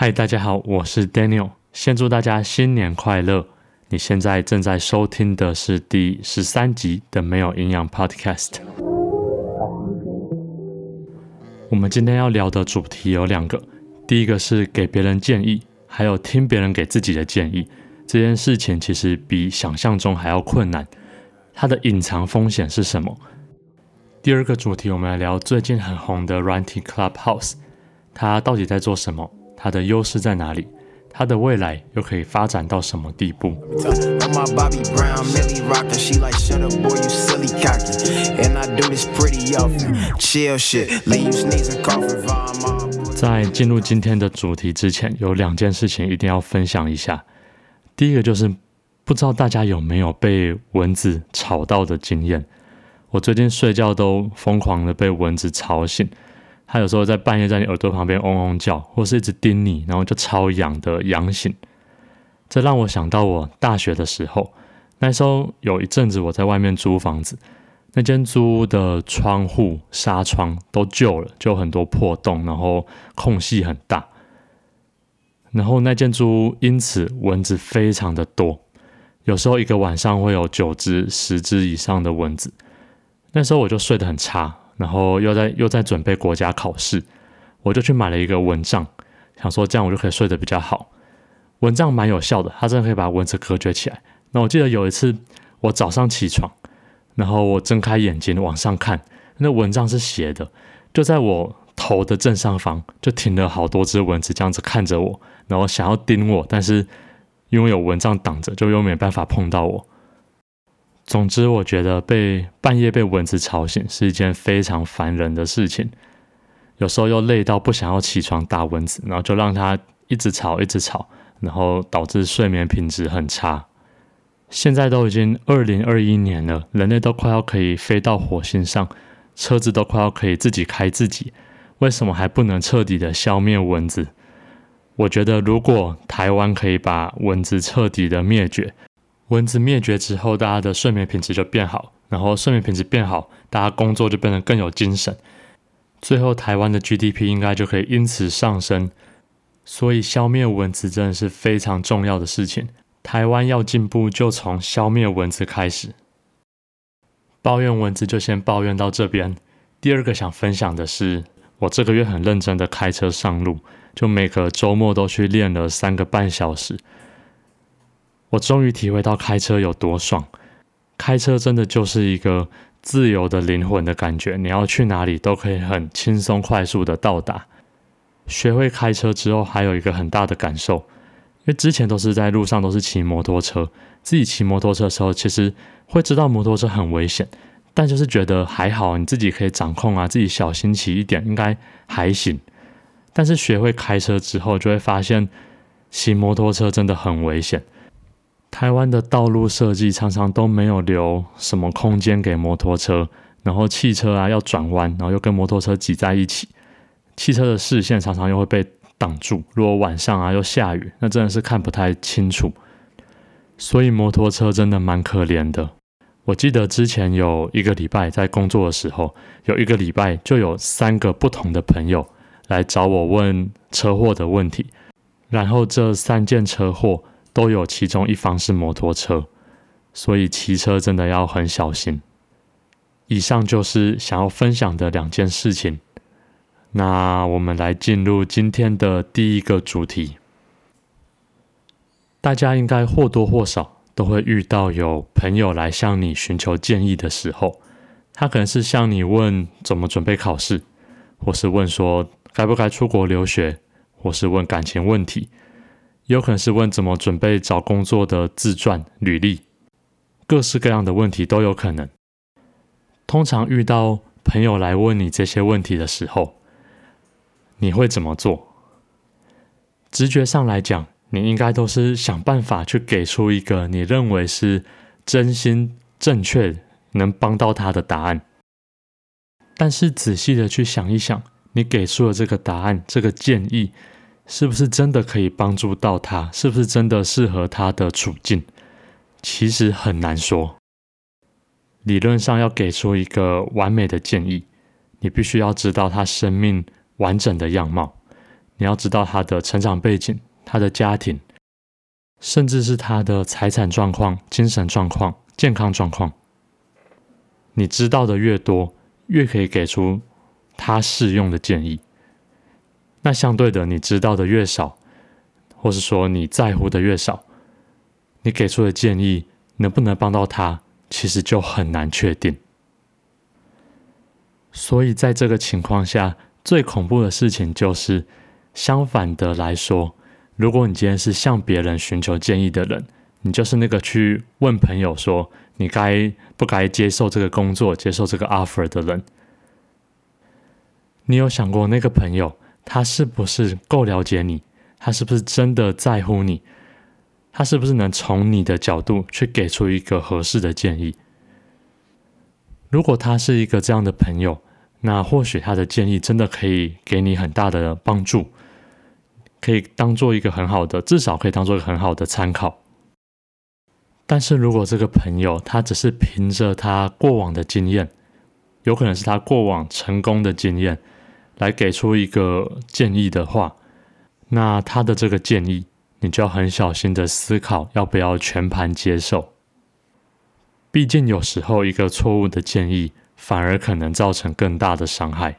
嗨，大家好，我是 Daniel，先祝大家新年快乐。你现在正在收听的是第十三集的没有营养 Podcast。我们今天要聊的主题有两个，第一个是给别人建议，还有听别人给自己的建议。这件事情其实比想象中还要困难，它的隐藏风险是什么？第二个主题，我们来聊最近很红的软体 Clubhouse，它到底在做什么？它的优势在哪里？它的未来又可以发展到什么地步？在进入今天的主题之前，有两件事情一定要分享一下。第一个就是，不知道大家有没有被蚊子吵到的经验？我最近睡觉都疯狂的被蚊子吵醒。它有时候在半夜在你耳朵旁边嗡嗡叫，或是一直叮你，然后就超痒的痒醒。这让我想到我大学的时候，那时候有一阵子我在外面租房子，那间租屋的窗户纱窗都旧了，就很多破洞，然后空隙很大。然后那间租屋因此蚊子非常的多，有时候一个晚上会有九只、十只以上的蚊子。那时候我就睡得很差。然后又在又在准备国家考试，我就去买了一个蚊帐，想说这样我就可以睡得比较好。蚊帐蛮有效的，它真的可以把蚊子隔绝起来。那我记得有一次我早上起床，然后我睁开眼睛往上看，那蚊帐是斜的，就在我头的正上方就停了好多只蚊子，这样子看着我，然后想要叮我，但是因为有蚊帐挡着，就又没办法碰到我。总之，我觉得被半夜被蚊子吵醒是一件非常烦人的事情。有时候又累到不想要起床打蚊子，然后就让它一直吵，一直吵，然后导致睡眠品质很差。现在都已经二零二一年了，人类都快要可以飞到火星上，车子都快要可以自己开自己，为什么还不能彻底的消灭蚊子？我觉得，如果台湾可以把蚊子彻底的灭绝。蚊子灭绝之后，大家的睡眠品质就变好，然后睡眠品质变好，大家工作就变得更有精神，最后台湾的 GDP 应该就可以因此上升。所以消灭蚊子真的是非常重要的事情。台湾要进步，就从消灭蚊子开始。抱怨蚊子就先抱怨到这边。第二个想分享的是，我这个月很认真的开车上路，就每个周末都去练了三个半小时。我终于体会到开车有多爽，开车真的就是一个自由的灵魂的感觉，你要去哪里都可以很轻松快速的到达。学会开车之后，还有一个很大的感受，因为之前都是在路上都是骑摩托车，自己骑摩托车的时候，其实会知道摩托车很危险，但就是觉得还好，你自己可以掌控啊，自己小心骑一点应该还行。但是学会开车之后，就会发现骑摩托车真的很危险。台湾的道路设计常常都没有留什么空间给摩托车，然后汽车啊要转弯，然后又跟摩托车挤在一起，汽车的视线常常又会被挡住。如果晚上啊又下雨，那真的是看不太清楚。所以摩托车真的蛮可怜的。我记得之前有一个礼拜在工作的时候，有一个礼拜就有三个不同的朋友来找我问车祸的问题，然后这三件车祸。都有其中一方是摩托车，所以骑车真的要很小心。以上就是想要分享的两件事情。那我们来进入今天的第一个主题。大家应该或多或少都会遇到有朋友来向你寻求建议的时候，他可能是向你问怎么准备考试，或是问说该不该出国留学，或是问感情问题。有可能是问怎么准备找工作的自传、履历，各式各样的问题都有可能。通常遇到朋友来问你这些问题的时候，你会怎么做？直觉上来讲，你应该都是想办法去给出一个你认为是真心正确、能帮到他的答案。但是仔细的去想一想，你给出的这个答案、这个建议。是不是真的可以帮助到他？是不是真的适合他的处境？其实很难说。理论上要给出一个完美的建议，你必须要知道他生命完整的样貌，你要知道他的成长背景、他的家庭，甚至是他的财产状况、精神状况、健康状况。你知道的越多，越可以给出他适用的建议。那相对的，你知道的越少，或是说你在乎的越少，你给出的建议能不能帮到他，其实就很难确定。所以在这个情况下，最恐怖的事情就是，相反的来说，如果你今天是向别人寻求建议的人，你就是那个去问朋友说，你该不该接受这个工作、接受这个 offer 的人，你有想过那个朋友他是不是够了解你？他是不是真的在乎你？他是不是能从你的角度去给出一个合适的建议？如果他是一个这样的朋友，那或许他的建议真的可以给你很大的帮助，可以当做一个很好的，至少可以当做一个很好的参考。但是如果这个朋友他只是凭着他过往的经验，有可能是他过往成功的经验来给出一个建议的话，那他的这个建议你就要很小心的思考要不要全盘接受。毕竟有时候一个错误的建议反而可能造成更大的伤害。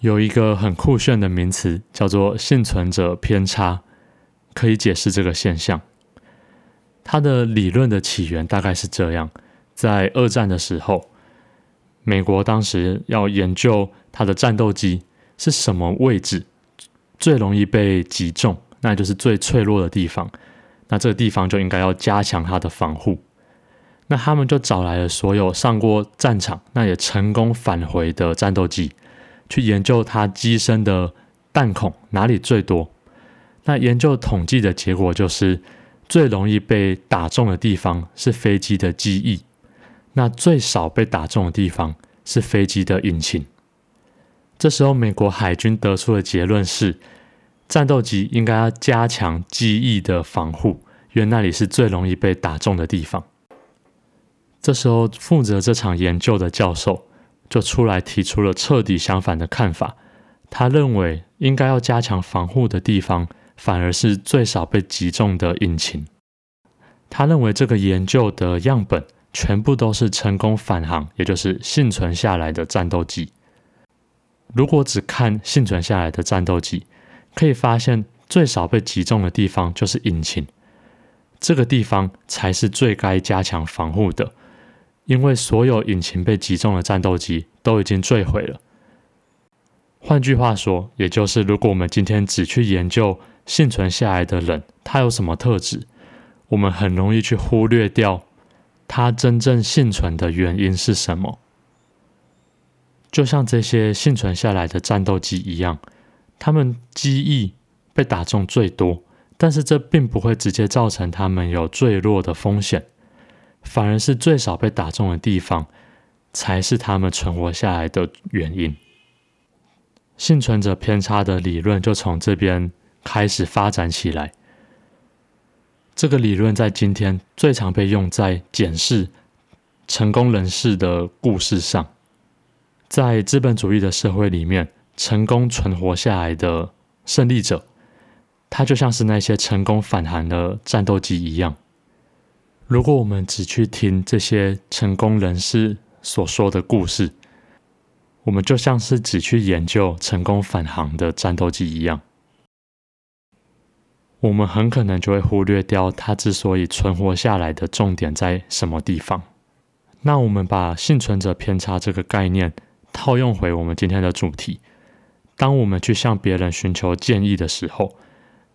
有一个很酷炫的名词叫做幸存者偏差，可以解释这个现象。它的理论的起源大概是这样：在二战的时候，美国当时要研究它的战斗机是什么位置最容易被击中，那就是最脆弱的地方。那这个地方就应该要加强它的防护。那他们就找来了所有上过战场、那也成功返回的战斗机，去研究它机身的弹孔哪里最多。那研究统计的结果就是。最容易被打中的地方是飞机的机翼，那最少被打中的地方是飞机的引擎。这时候，美国海军得出的结论是，战斗机应该要加强机翼的防护，因为那里是最容易被打中的地方。这时候，负责这场研究的教授就出来提出了彻底相反的看法，他认为应该要加强防护的地方。反而是最少被击中的引擎。他认为这个研究的样本全部都是成功返航，也就是幸存下来的战斗机。如果只看幸存下来的战斗机，可以发现最少被击中的地方就是引擎，这个地方才是最该加强防护的，因为所有引擎被击中的战斗机都已经坠毁了。换句话说，也就是如果我们今天只去研究，幸存下来的人，他有什么特质？我们很容易去忽略掉他真正幸存的原因是什么。就像这些幸存下来的战斗机一样，他们机翼被打中最多，但是这并不会直接造成他们有坠落的风险，反而是最少被打中的地方才是他们存活下来的原因。幸存者偏差的理论就从这边。开始发展起来。这个理论在今天最常被用在检视成功人士的故事上。在资本主义的社会里面，成功存活下来的胜利者，他就像是那些成功返航的战斗机一样。如果我们只去听这些成功人士所说的故事，我们就像是只去研究成功返航的战斗机一样。我们很可能就会忽略掉他之所以存活下来的重点在什么地方。那我们把幸存者偏差这个概念套用回我们今天的主题。当我们去向别人寻求建议的时候，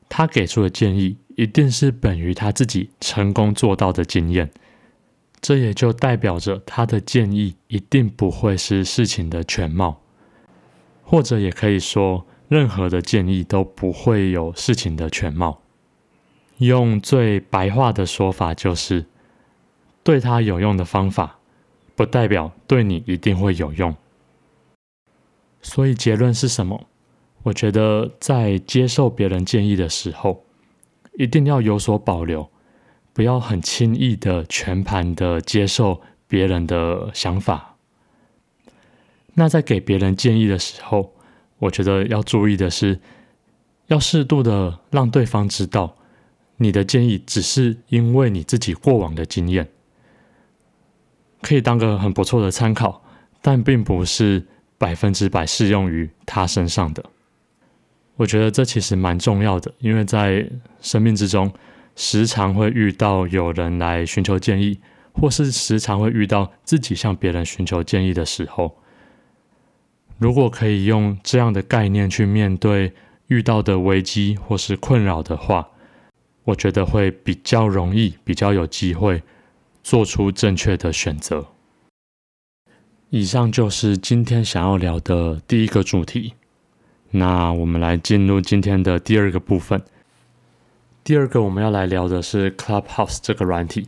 他给出的建议一定是本于他自己成功做到的经验。这也就代表着他的建议一定不会是事情的全貌，或者也可以说。任何的建议都不会有事情的全貌。用最白话的说法，就是对他有用的方法，不代表对你一定会有用。所以结论是什么？我觉得在接受别人建议的时候，一定要有所保留，不要很轻易的全盘的接受别人的想法。那在给别人建议的时候，我觉得要注意的是，要适度的让对方知道，你的建议只是因为你自己过往的经验，可以当个很不错的参考，但并不是百分之百适用于他身上的。我觉得这其实蛮重要的，因为在生命之中，时常会遇到有人来寻求建议，或是时常会遇到自己向别人寻求建议的时候。如果可以用这样的概念去面对遇到的危机或是困扰的话，我觉得会比较容易，比较有机会做出正确的选择。以上就是今天想要聊的第一个主题。那我们来进入今天的第二个部分。第二个我们要来聊的是 Clubhouse 这个软体，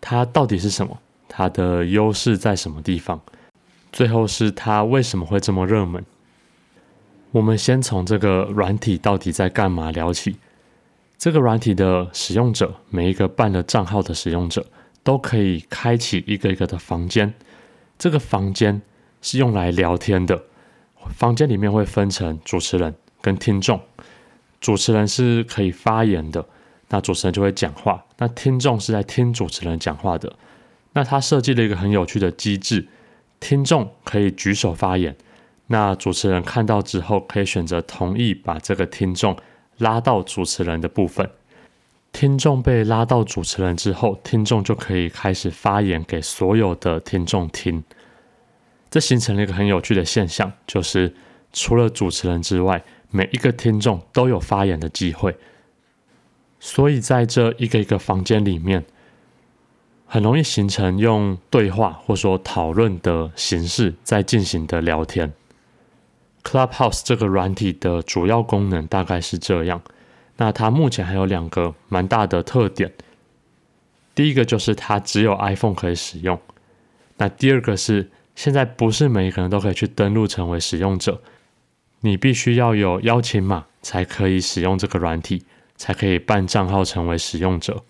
它到底是什么？它的优势在什么地方？最后是它为什么会这么热门？我们先从这个软体到底在干嘛聊起。这个软体的使用者，每一个办了账号的使用者，都可以开启一个一个的房间。这个房间是用来聊天的，房间里面会分成主持人跟听众。主持人是可以发言的，那主持人就会讲话；那听众是在听主持人讲话的。那他设计了一个很有趣的机制。听众可以举手发言，那主持人看到之后可以选择同意把这个听众拉到主持人的部分。听众被拉到主持人之后，听众就可以开始发言给所有的听众听。这形成了一个很有趣的现象，就是除了主持人之外，每一个听众都有发言的机会。所以在这一个一个房间里面。很容易形成用对话或说讨论的形式在进行的聊天。Clubhouse 这个软体的主要功能大概是这样。那它目前还有两个蛮大的特点。第一个就是它只有 iPhone 可以使用。那第二个是现在不是每一个人都可以去登录成为使用者，你必须要有邀请码才可以使用这个软体，才可以办账号成为使用者。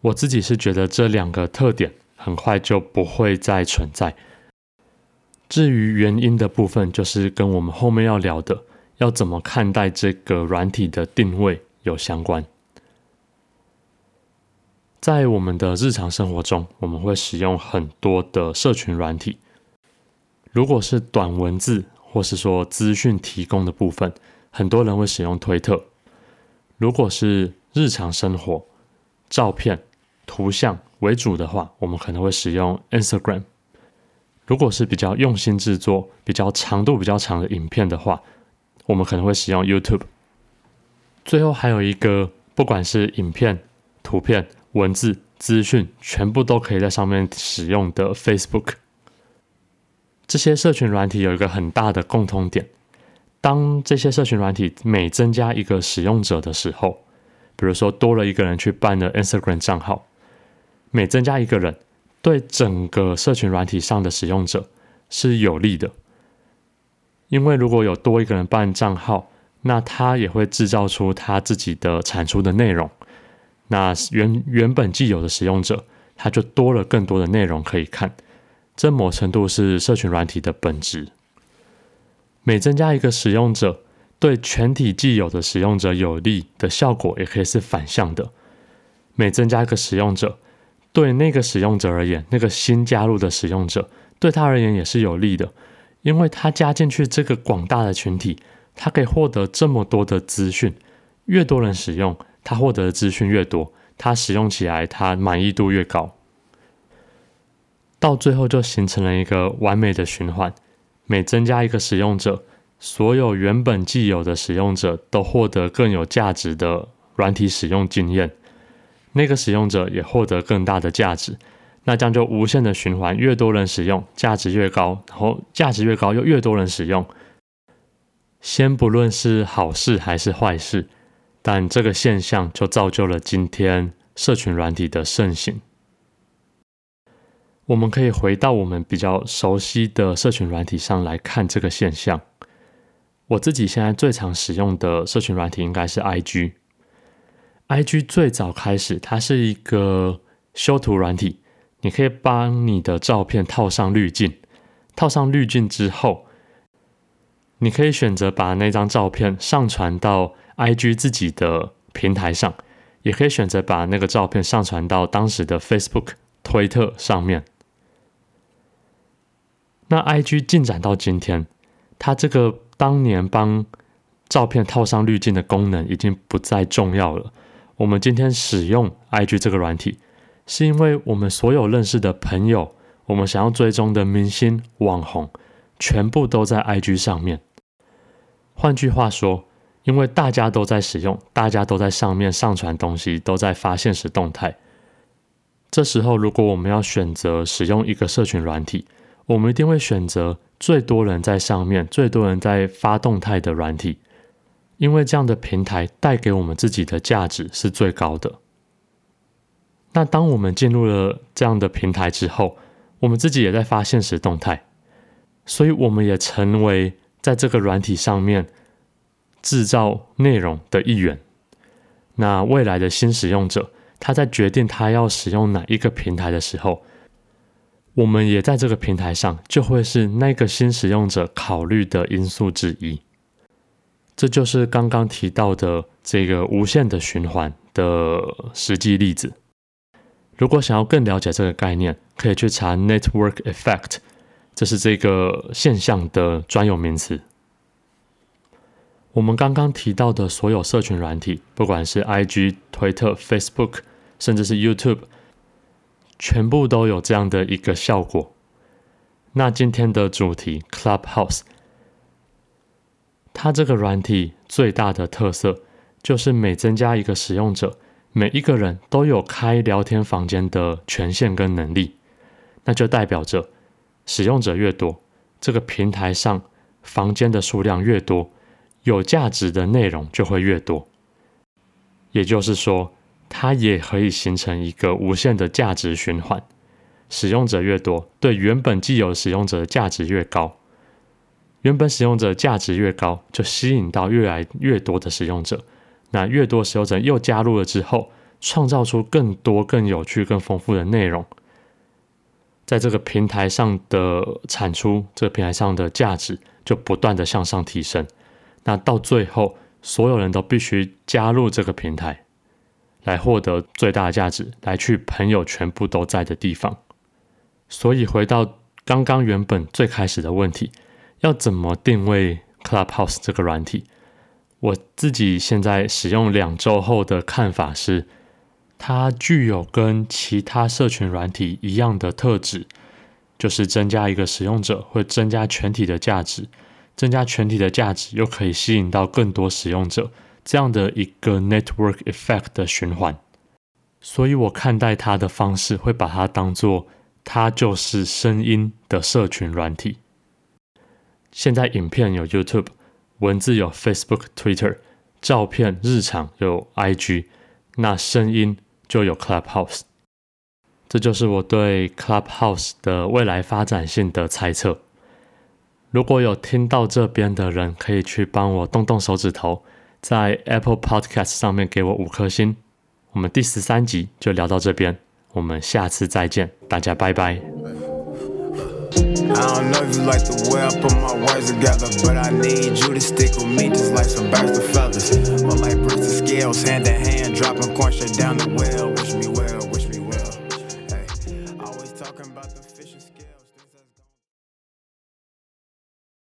我自己是觉得这两个特点很快就不会再存在。至于原因的部分，就是跟我们后面要聊的要怎么看待这个软体的定位有相关。在我们的日常生活中，我们会使用很多的社群软体。如果是短文字或是说资讯提供的部分，很多人会使用推特。如果是日常生活、照片，图像为主的话，我们可能会使用 Instagram。如果是比较用心制作、比较长度比较长的影片的话，我们可能会使用 YouTube。最后还有一个，不管是影片、图片、文字、资讯，全部都可以在上面使用的 Facebook。这些社群软体有一个很大的共通点：当这些社群软体每增加一个使用者的时候，比如说多了一个人去办了 Instagram 账号。每增加一个人，对整个社群软体上的使用者是有利的，因为如果有多一个人办账号，那他也会制造出他自己的产出的内容，那原原本既有的使用者，他就多了更多的内容可以看，这某程度是社群软体的本质。每增加一个使用者，对全体既有的使用者有利的效果，也可以是反向的。每增加一个使用者，对那个使用者而言，那个新加入的使用者对他而言也是有利的，因为他加进去这个广大的群体，他可以获得这么多的资讯，越多人使用，他获得的资讯越多，他使用起来他满意度越高，到最后就形成了一个完美的循环。每增加一个使用者，所有原本既有的使用者都获得更有价值的软体使用经验。那个使用者也获得更大的价值，那这样就无限的循环，越多人使用，价值越高，然后价值越高，又越多人使用。先不论是好事还是坏事，但这个现象就造就了今天社群软体的盛行。我们可以回到我们比较熟悉的社群软体上来看这个现象。我自己现在最常使用的社群软体应该是 IG。IG 最早开始，它是一个修图软体，你可以帮你的照片套上滤镜，套上滤镜之后，你可以选择把那张照片上传到 IG 自己的平台上，也可以选择把那个照片上传到当时的 Facebook、推特上面。那 IG 进展到今天，它这个当年帮照片套上滤镜的功能已经不再重要了。我们今天使用 IG 这个软体，是因为我们所有认识的朋友，我们想要追踪的明星、网红，全部都在 IG 上面。换句话说，因为大家都在使用，大家都在上面上传东西，都在发现时动态。这时候，如果我们要选择使用一个社群软体，我们一定会选择最多人在上面、最多人在发动态的软体，因为这样的平台带给我们自己的价值是最高的。那当我们进入了这样的平台之后，我们自己也在发现时动态，所以我们也成为在这个软体上面制造内容的一员。那未来的新使用者，他在决定他要使用哪一个平台的时候，我们也在这个平台上，就会是那个新使用者考虑的因素之一。这就是刚刚提到的这个无限的循环的实际例子。如果想要更了解这个概念，可以去查 Network Effect，这是这个现象的专有名词。我们刚刚提到的所有社群软体，不管是 IG、推特、Facebook，甚至是 YouTube。全部都有这样的一个效果。那今天的主题 Clubhouse，它这个软体最大的特色就是每增加一个使用者，每一个人都有开聊天房间的权限跟能力。那就代表着使用者越多，这个平台上房间的数量越多，有价值的内容就会越多。也就是说，它也可以形成一个无限的价值循环，使用者越多，对原本既有使用者的价值越高，原本使用者价值越高，就吸引到越来越多的使用者，那越多使用者又加入了之后，创造出更多、更有趣、更丰富的内容，在这个平台上的产出，这个平台上的价值就不断的向上提升，那到最后，所有人都必须加入这个平台。来获得最大的价值，来去朋友全部都在的地方。所以回到刚刚原本最开始的问题，要怎么定位 Clubhouse 这个软体？我自己现在使用两周后的看法是，它具有跟其他社群软体一样的特质，就是增加一个使用者会增加全体的价值，增加全体的价值又可以吸引到更多使用者。这样的一个 network effect 的循环，所以我看待它的方式会把它当做它就是声音的社群软体。现在影片有 YouTube，文字有 Facebook、Twitter，照片日常有 IG，那声音就有 Clubhouse。这就是我对 Clubhouse 的未来发展性的猜测。如果有听到这边的人，可以去帮我动动手指头。在 Apple Podcast 上面给我五颗星。我们第十三集就聊到这边，我们下次再见，大家拜拜。I don't know if you like the way I put my words together, but I need you to stick with me just like some bachelor fellas. My like bricks the scales, hand in hand, dropping corn straight down the well.